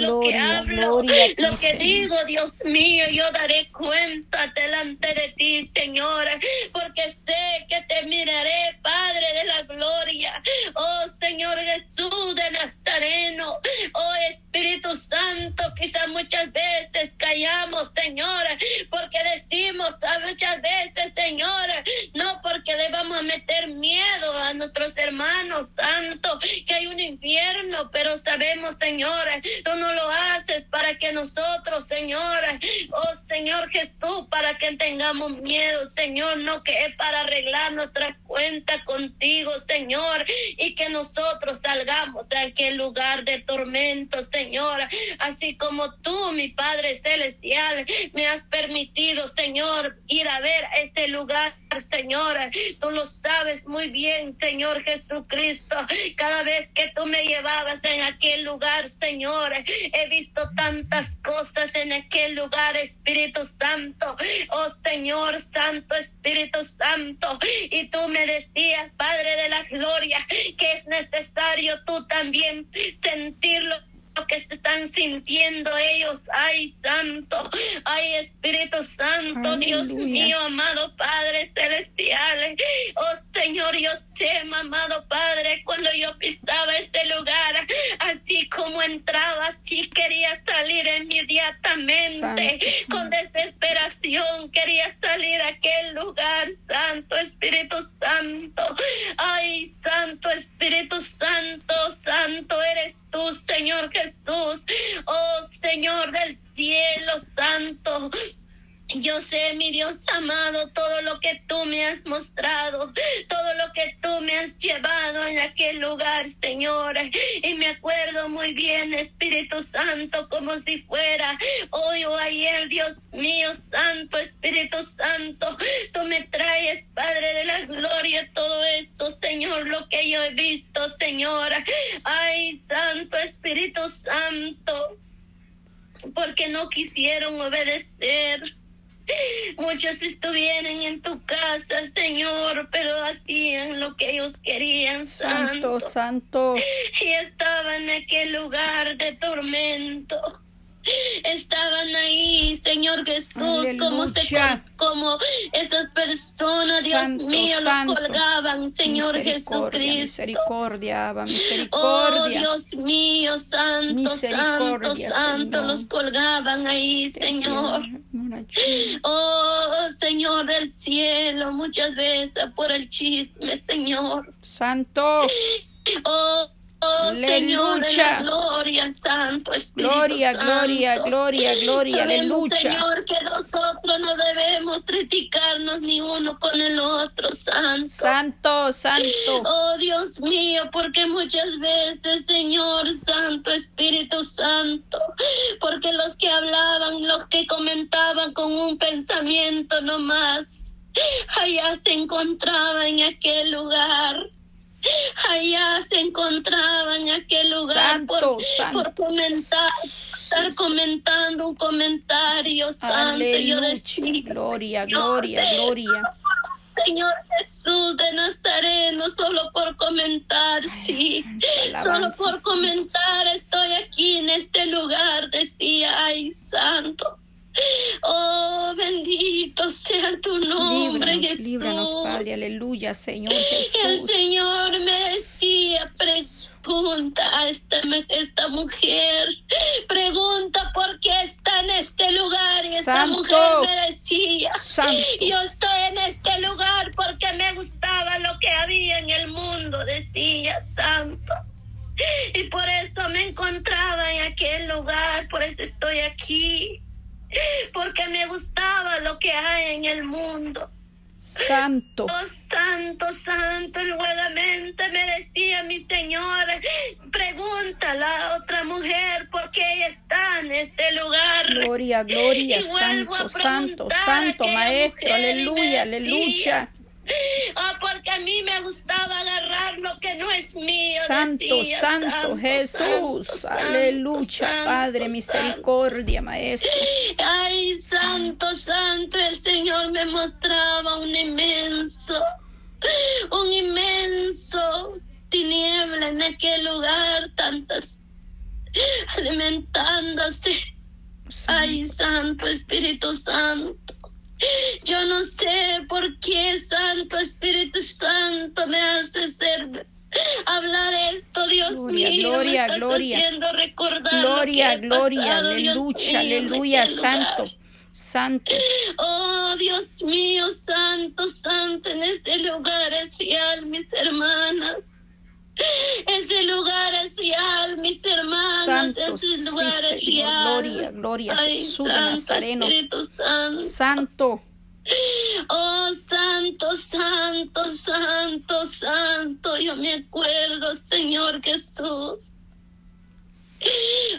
lo que hablo, lo que digo, Dios mío, yo daré cuenta delante de ti, Señor, porque sé que te miraré, Padre de la gloria. Oh Señor Jesús de Nazareno, oh Espíritu Santo, quizá muchas veces callamos, Señor, porque decimos muchas veces, Señor, no porque le vamos a meter miedo a nuestros hermanos, Santo, que hay un infierno, pero sabemos, Señor, tú no lo haces para que nosotros, Señor, oh Señor Jesús, para que tengamos miedo, Señor, no que es para arreglar nuestra cuenta contigo, Señor, y que nosotros salgamos de aquel lugar de tormento, Señor, así como tú, mi Padre Celestial, me has permitido, Señor, ir a ver ese lugar, Señor. Tú lo sabes muy bien, Señor Jesucristo. Cada vez que tú me llevabas en aquel lugar, Señor, he visto tantas cosas en aquel lugar, Espíritu Santo. Oh Señor, Santo Espíritu Santo. Y tú me decías, Padre de la Gloria, que es necesario tú también sentirlo que se están sintiendo ellos. Ay, Santo, ay, Espíritu Santo, Dios mío, amado Padre Celestial. Oh Señor, yo sé, amado Padre, cuando yo pisaba este lugar, así como entraba, así quería salir inmediatamente, con desesperación, quería salir a aquel lugar, Santo Espíritu Santo. Ay, Santo Espíritu Santo, Santo eres tú, Señor Jesús. Oh Señor del cielo santo. Yo sé, mi Dios amado, todo lo que tú me has mostrado, todo lo que tú me has llevado en aquel lugar, Señor. Y me acuerdo muy bien, Espíritu Santo, como si fuera hoy o ayer, Dios mío, Santo, Espíritu Santo. Tú me traes, Padre de la Gloria, todo eso, Señor, lo que yo he visto, Señor. Ay, Santo, Espíritu Santo, porque no quisieron obedecer Muchos estuvieron en tu casa, Señor, pero hacían lo que ellos querían, Santo. Santo, Y estaban en aquel lugar de tormento. Estaban ahí, Señor Jesús, como se como esas personas, Dios mío, lo colgaban, Señor Jesucristo. Misericordia, misericordia. Oh, Dios mío, santo, santo, santo, los colgaban ahí, Señor. Oh, Señor del cielo, muchas veces por el chisme, Señor. Santo. Oh, Oh, Señor, gloria, Santo Espíritu Gloria, gloria, gloria, gloria, aleluya. Señor, que nosotros no debemos criticarnos ni uno con el otro, Santo. Santo, Santo. Oh, Dios mío, porque muchas veces, Señor, Santo Espíritu Santo, porque los que hablaban, los que comentaban con un pensamiento nomás, allá se encontraba en aquel lugar allá se encontraba en aquel lugar por, comentar, estar comentando un comentario santo. Yo decía, gloria, gloria, gloria. Señor Jesús de Nazareno, solo por comentar, sí, solo por comentar estoy aquí en este lugar, decía, ay, santo. Oh, bendito sea tu nombre, líbranos, Jesús. Líbranos, Padre, aleluya, Señor Jesús. El Señor me decía, pregunta a esta, esta mujer, pregunta por qué está en este lugar. Y esta mujer me decía, yo estoy en este lugar porque me gustaba lo que había en el mundo, decía, Santo. Y por eso me encontraba en aquel lugar, por eso estoy aquí porque me gustaba lo que hay en el mundo. Santo. Oh, santo, santo, nuevamente me decía mi Señor, pregunta a la otra mujer por qué ella está en este lugar. Gloria, gloria, santo, santo, santo, maestro, aleluya, aleluya. Mí me gustaba agarrar lo que no es mío. Santo, santo, Jesús. aleluya, Padre, misericordia, Maestro. Ay, santo, santo, el Señor me mostraba un inmenso, un inmenso tiniebla en aquel lugar, tantas alimentándose. Ay, Santo Espíritu Santo. Yo no sé por qué Santo Espíritu Santo me hace ser hablar esto, Dios mío. Gloria, me gloria. Haciendo recordar gloria, gloria, aleluya, aleluya, este Santo. Santo. Oh, Dios mío, Santo, Santo, en ese lugar es real, mis hermanas. Ese lugar es real, mis hermanas. Santo, ese lugar sí, es real. Gloria, gloria, Ay, Jesús Santo, Nazareno. Espíritu Santo. Santo. Oh, santo, santo, santo, santo. Yo me acuerdo, Señor Jesús.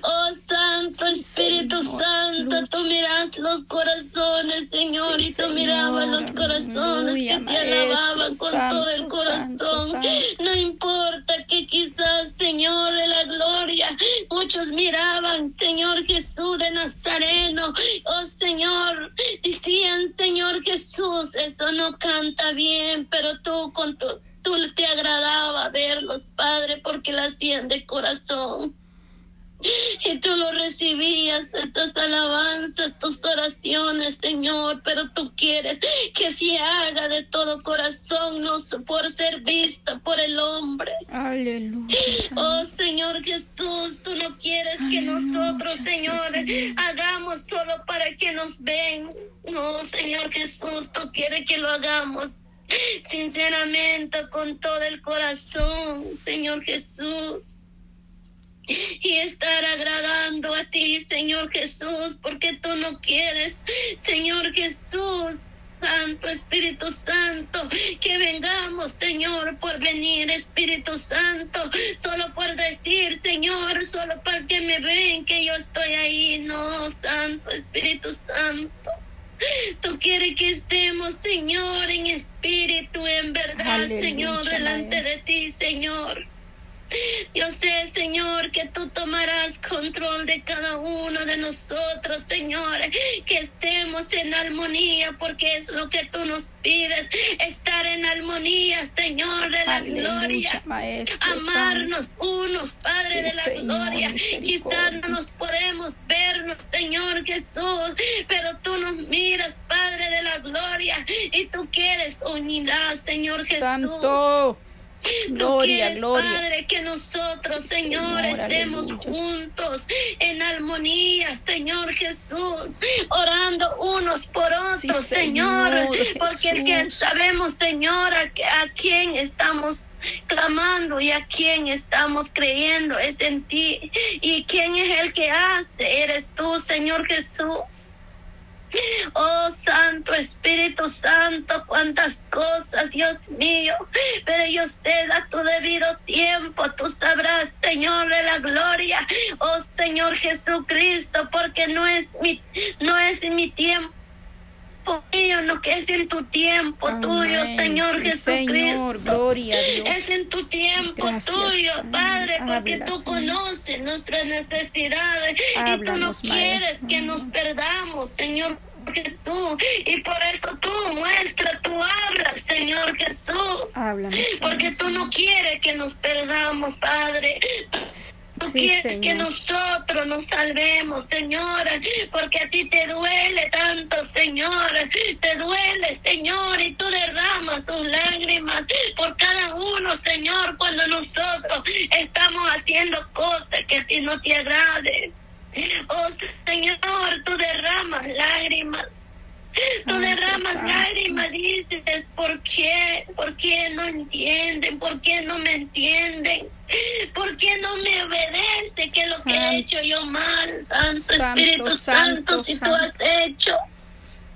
Oh Santo Espíritu. Santo, tú miras los corazones, Señor, y tú mirabas los corazones que te alababan con todo el corazón. No importa que quizás, Señor, de la gloria, muchos miraban, Señor Jesús de Nazareno. Oh Señor, decían, Señor Jesús, eso no canta bien, pero tú con tu, tú te agradaba verlos, Padre, porque lo hacían de corazón. Y tú lo recibías, estas alabanzas, tus oraciones, Señor, pero tú quieres que se haga de todo corazón, no por ser vista por el hombre. Aleluya. Oh Señor Jesús, tú no quieres que nosotros, Señor. hagamos solo para que nos ven. No, Señor Jesús, tú quieres que lo hagamos sinceramente con todo el corazón, Señor Jesús y estar agradando a ti, Señor Jesús, porque tú no quieres, Señor Jesús. Santo Espíritu Santo, que vengamos, Señor, por venir, Espíritu Santo, solo por decir, Señor, solo para que me ven que yo estoy ahí. No, Santo Espíritu Santo. Tú quieres que estemos, Señor, en espíritu, en verdad, Aleluya, Señor, delante de ti, Señor. Yo sé, Señor, que tú tomarás control de cada uno de nosotros, Señor, que estemos en armonía, porque es lo que tú nos pides, estar en armonía, Señor, de la gloria. Santo. Amarnos unos, Padre Sí, de la Señor, gloria. Quizás no nos podemos vernos, Señor Jesús, pero tú nos miras, Padre de la gloria, y tú quieres unidad, Señor Jesús. Tú Gloria, quieres, gloria. Padre, que nosotros, Sí, Señor, estemos aleluya. juntos en armonía, Señor Jesús, orando unos por Sí, otros, Señor, porque el que sabemos, Señor, a, a quién estamos clamando y a quién estamos creyendo es en ti. ¿Y quién es el que hace? Eres tú, Señor Jesús. Oh Santo Espíritu Santo, cuántas cosas, Dios mío. Pero yo sé a tu debido tiempo, tú sabrás, Señor de la gloria. Oh Señor Jesucristo, porque no es mi, no es mi tiempo. mío, no que es en tu tiempo tuyo. Señor Sí, Jesucristo. Señor, gloria a Dios. Es en tu tiempo Gracias, tuyo, Padre, porque Habla, tú conoces nuestras necesidades y tú no quieres que nos perdamos, Señor Jesús. Y por eso tú muestra, tú hablas, Señor Jesús. Háblanos, Porque tú no quieres que nos perdamos, Padre. Tú Sí, quieres Señor. que nosotros nos salvemos, Señor, porque a ti te duele tanto, Señor. Te duele, Señor, y tú derramas tus lágrimas por cada uno, Señor, cuando nosotros estamos haciendo cosas que a ti no te agraden. Oh, Señor, tú derramas lágrimas. Tú derramas lágrimas, dices, ¿por qué? ¿Por qué no entienden? ¿Por qué no me entienden? ¿Por qué no me obedece? ¿Qué es lo que he hecho yo mal? Santo, Santo, Espíritu Santo, santo, si tú santo. has hecho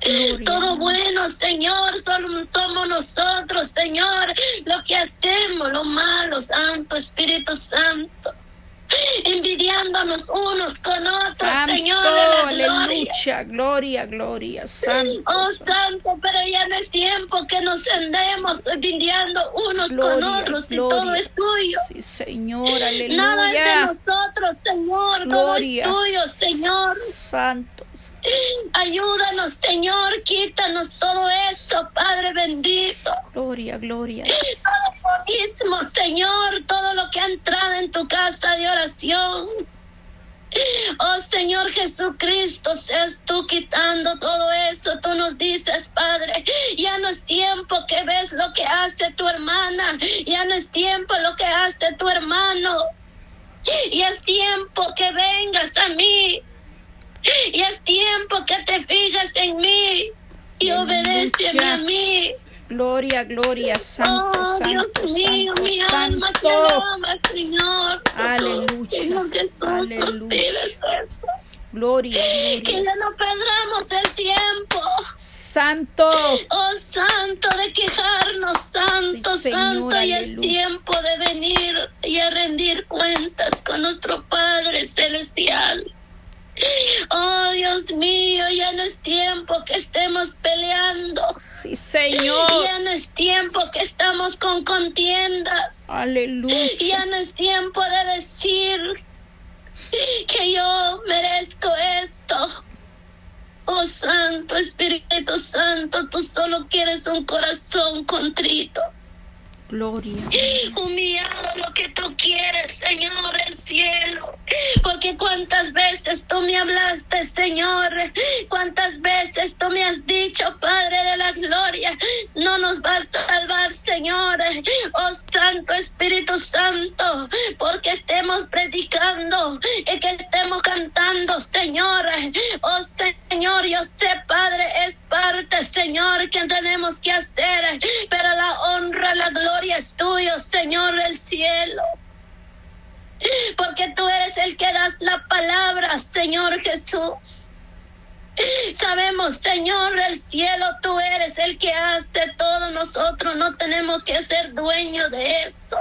Gloria. todo bueno, Señor, solo somos nosotros, Señor, lo que hacemos, lo malo, Santo, Espíritu Santo. Envidiándonos unos con otros, Santo, Señor, aleluya, gloria, gloria, santo. Oh santo. Pero ya no es tiempo que nos andemos envidiando unos con otros y todo es tuyo. Sí, Señor, Nada es de aleluya. nosotros, Señor, todo es tuyo, Señor. Santo. Ayúdanos, Señor, quítanos todo eso, Padre bendito. Gloria, gloria. Todo egoísmo, Señor, todo lo que ha entrado en tu casa de oración. Oh Señor Jesucristo, seas tú quitando todo eso. Tú nos dices, Padre, ya no es tiempo que ves lo que hace tu hermana, ya no es tiempo lo que hace tu hermano. Y es tiempo que vengas a mí. Y es tiempo que te fijas en mí y obedece a mí. Gloria, gloria, santo, oh, santo, Dios mío, santo, mi santo. alma te ama, Señor. Aleluya, aleluya. eso. Gloria, Que ya no perdamos el tiempo. Santo. Oh, santo de quejarnos, santo, Sí, santo, y es tiempo de venir y a rendir cuentas con nuestro Padre Celestial. Oh, Dios mío, ya no es tiempo que estemos peleando. Sí, Señor. Ya no es tiempo que estamos con contiendas. Aleluya. Ya no es tiempo de decir que yo merezco esto. Oh Santo Espíritu Santo, tú solo quieres un corazón contrito, Gloria. humillado lo que tú quieres, Señor, el cielo. Porque cuántas veces tú me hablaste, Señor, cuántas veces tú me has dicho, Padre de la Gloria, no nos vas a salvar, Señor. Oh Santo Espíritu Santo, porque estemos predicando y que estemos cantando, Señor. Oh Señor, yo sé, Padre, es parte, Señor, que tenemos que hacer, pero la gloria es tuyo, Señor del cielo. Porque tú eres el que das la palabra, Señor Jesús. Sabemos, Señor del cielo, tú eres el que hace todo. Nosotros no tenemos que ser dueños de eso.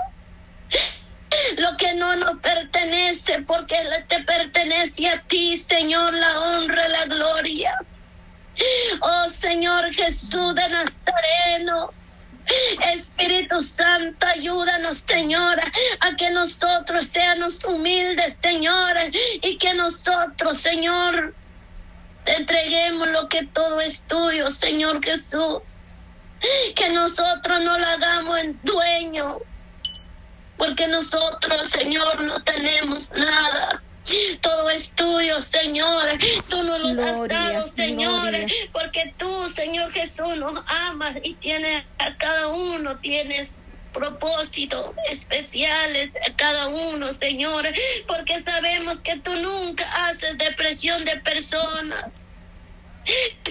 Lo que no nos pertenece, porque te pertenece a ti, Señor, la honra, la gloria. Oh Señor Jesús de Nazareno. Espíritu Santo, ayúdanos, Señor, a que nosotros seamos humildes, Señor, y que nosotros, Señor, entreguemos lo que todo es tuyo, Señor Jesús. Que nosotros no lo hagamos en dueño, porque nosotros, Señor, no tenemos nada. Todo es tuyo, Señor. Tú nos lo has dado, Señor, gloria. porque tú, Señor Jesús, nos amas y tienes a cada uno, tienes propósitos especiales a cada uno, Señor, porque sabemos que tú nunca haces depresión de personas.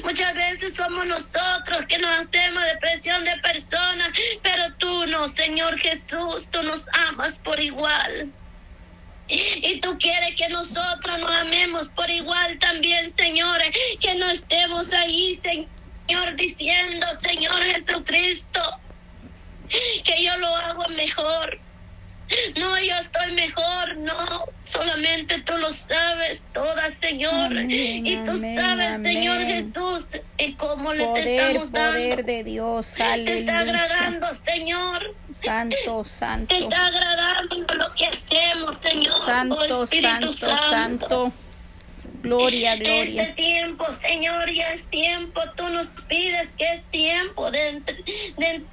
Muchas veces somos nosotros que nos hacemos depresión de personas, pero tú no, Señor Jesús, tú nos amas por igual. Y tú quieres que nosotros nos amemos por igual también, Señor, que no estemos ahí, Señor, diciendo, Señor Jesucristo, que yo lo hago mejor. No, yo estoy mejor, no, solamente tú lo sabes todas, Señor. Amén, y tú amén, sabes, Señor amén. Jesús, y cómo le te estamos dando. poder de Dios. Te está Aleluya. agradando, Señor. Santo, santo. Te está agradando lo que hacemos, Señor. oh Santo, Espíritu santo, santo. Gloria, gloria. Este tiempo, Señor, ya es tiempo. Tú nos pides que es tiempo de, de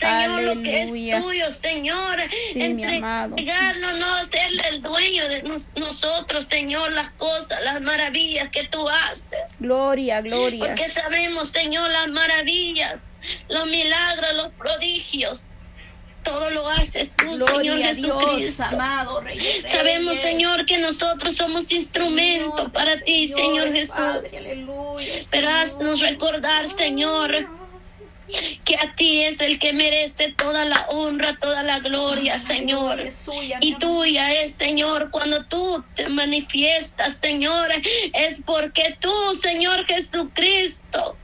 Señor, lo que es tuyo, Señor. Sí. Entregarnos, no ser el dueño de nos- nosotros, Señor, las cosas, las maravillas que tú haces. Gloria, gloria. Porque sabemos, Señor, las maravillas, los milagros, los prodigios. Todo lo haces tú, Señor Gloria Dios, Jesucristo. amado Rey. de Sabemos, Reyes. Señor, que nosotros somos instrumento Señor, para ti, Señor Jesús. Padre, aleluya, Pero Señor. haznos recordar, Señor, que a ti es el que merece toda la honra, toda la gloria, Señor. Y tuya es, Señor, cuando tú te manifiestas, Señor, es porque tú, Señor Jesucristo,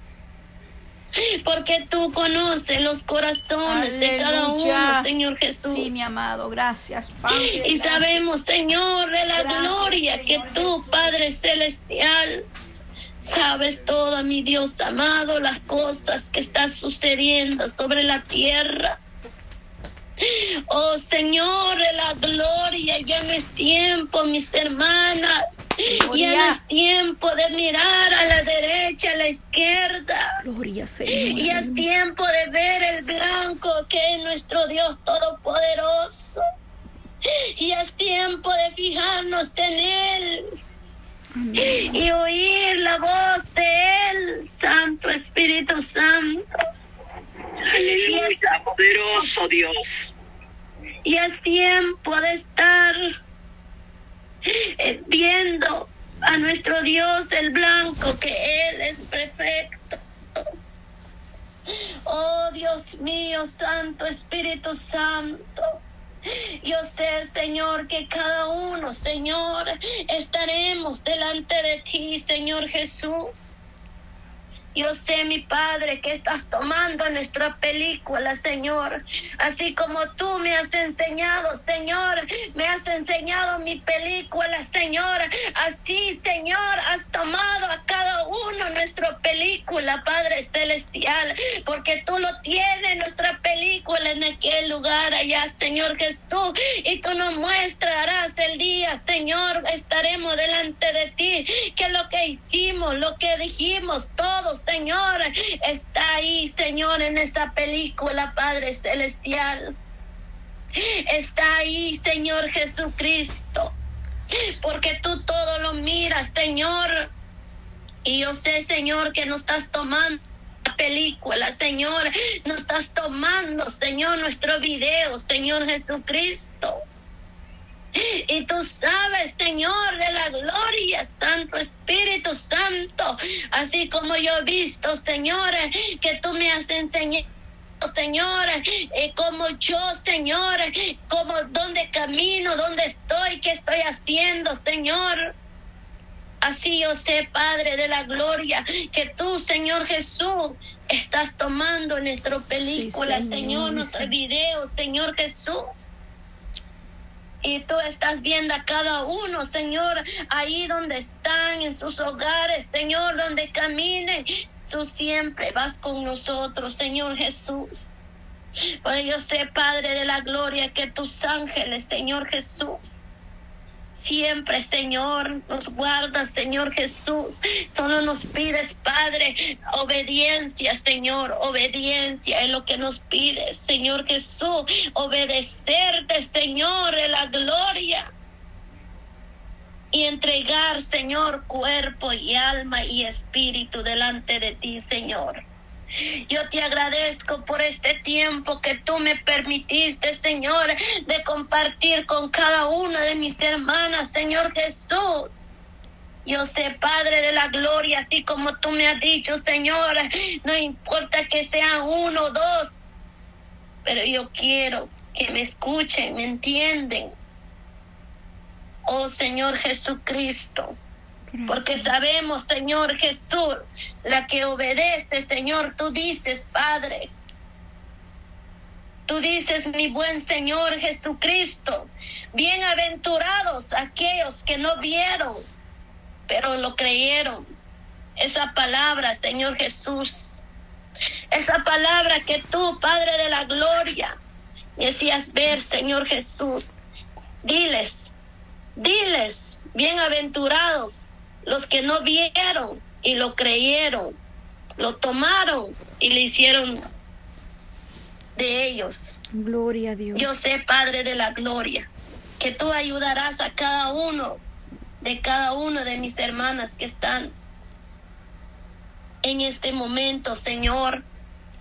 porque tú conoces los corazones de cada uno, Señor Jesús. Sí, mi amado, gracias, Padre. Y gracias. sabemos, Señor, de la Gracias, gloria que tú, Jesús. Padre Celestial, sabes todo, mi Dios amado, las cosas que están sucediendo sobre la tierra. Oh Señor, la gloria, ya no es tiempo, mis hermanas. Ya no es tiempo de mirar a la derecha, a la izquierda. Gloria, Señor. Y es tiempo de ver el blanco que es nuestro Dios Todopoderoso. Y es tiempo de fijarnos en Él y oír la voz de Él, Santo Espíritu Santo. Aleluya, poderoso Dios. Y es tiempo de estar eh, viendo a nuestro Dios el blanco, que Él es perfecto. Oh Dios mío, Santo Espíritu Santo. Yo sé, Señor, que cada uno, Señor, estaremos delante de ti, Señor Jesús. Yo sé, mi Padre, que estás tomando nuestra película, Señor. Así como tú me has enseñado, Señor, me has enseñado mi película, Señor. Así, Señor, has tomado a cada uno nuestra película, Padre Celestial, porque tú lo tienes, nuestra película en aquel lugar allá, Señor Jesús. Y tú nos mostrarás el día, Señor, estaremos delante de ti, que lo que hicimos, lo que dijimos, todos, Señor, está ahí, Señor, en esa película, Padre Celestial. Está ahí, Señor Jesucristo, porque tú todo lo miras, Señor. Y yo sé, Señor, que no estás tomando la película, Señor, no estás tomando, Señor, nuestro video, Señor Jesucristo. Y tú sabes, Señor, de la gloria, Santo Espíritu Santo, así como yo he visto, Señor, que tú me has enseñado. Señor, eh, como yo, Señor, como dónde camino, dónde estoy, qué estoy haciendo, Señor. Así yo sé, Padre de la Gloria, que tú, Señor Jesús, estás tomando nuestra película, Señor, nuestro video, Señor Jesús. Y tú estás viendo a cada uno, Señor, ahí donde están, en sus hogares, Señor, donde caminen. Tú siempre vas con nosotros, Señor Jesús. Porque yo sé, Padre de la Gloria, que tus ángeles, Señor Jesús, siempre, Señor, nos guarda, Señor Jesús. Solo nos pides, Padre, obediencia, Señor, obediencia es lo que nos pides, Señor Jesús. Obedecerte, Señor, en la gloria. Y entregar, Señor, cuerpo y alma y espíritu delante de ti, Señor. Yo te agradezco por este tiempo que tú me permitiste, Señor, de compartir con cada una de mis hermanas, Señor Jesús. Yo sé, Padre de la Gloria, así como tú me has dicho, Señor, no importa que sean uno o dos, pero yo quiero que me escuchen, me entienden. Oh Señor Jesucristo. Porque sabemos, Señor Jesús, la que obedece, Señor, tú dices, Padre. Tú dices, mi buen Señor Jesucristo, bienaventurados aquellos que no vieron, pero lo creyeron. Esa palabra, Señor Jesús, esa palabra que tú, Padre de la Gloria, decías ver, Señor Jesús, diles, diles, bienaventurados los que no vieron y lo creyeron, lo tomaron y le hicieron de ellos. Gloria a Dios. Yo sé, Padre de la Gloria, que tú ayudarás a cada uno de cada uno de mis hermanas que están en este momento, Señor,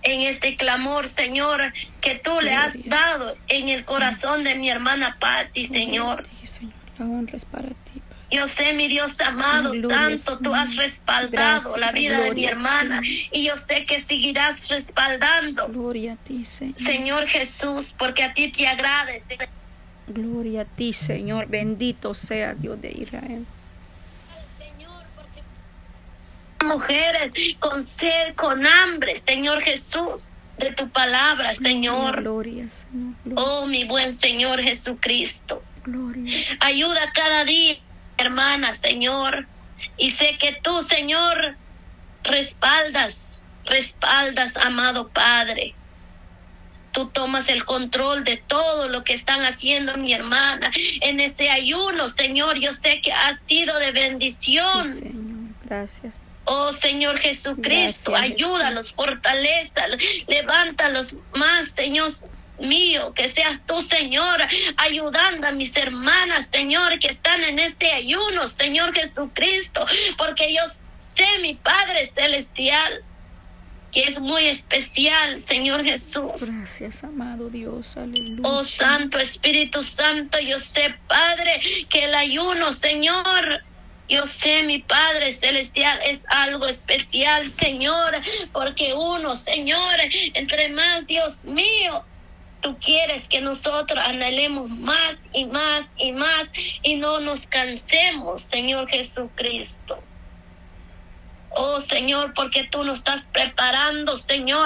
en este clamor, Señor, que tú le has dado en el corazón de mi hermana Patti, Señor. Señor, la honra es para ti. Yo sé, mi Dios amado, santo, tú has respaldado la vida de mi hermana y yo sé que seguirás respaldando. Gloria a ti, Señor. Señor Jesús, porque a ti te agrade. Gloria a ti, Señor. Bendito sea Dios de Israel. Señor, porque mujeres con sed, con hambre, Señor Jesús, de tu palabra, Señor. Gloria, Señor. Oh, mi buen Señor Jesucristo. Gloria. Ayuda cada día hermana, Señor. Y sé que tú, Señor, respaldas, respaldas, amado Padre. Tú tomas el control de todo lo que están haciendo mi hermana en ese ayuno, Señor. Yo sé que ha sido de bendición. Sí, señor. Gracias. Oh Señor Jesucristo, ayúdalos, fortaleza, levántalos más, Señor, mío, que seas tú, Señor, ayudando a mis hermanas, Señor, que están en ese ayuno, Señor Jesucristo, porque yo sé, mi Padre Celestial, que es muy especial, Señor Jesús. Gracias, amado Dios, aleluya. Oh Santo Espíritu Santo, yo sé, Padre, que el ayuno, Señor, yo sé, mi Padre Celestial, es algo especial, Señor, porque uno, Señor, entre más, Dios mío, tú quieres que nosotros anhelemos más y más y más y no nos cansemos, Señor Jesucristo. Oh Señor, porque tú nos estás preparando, Señor,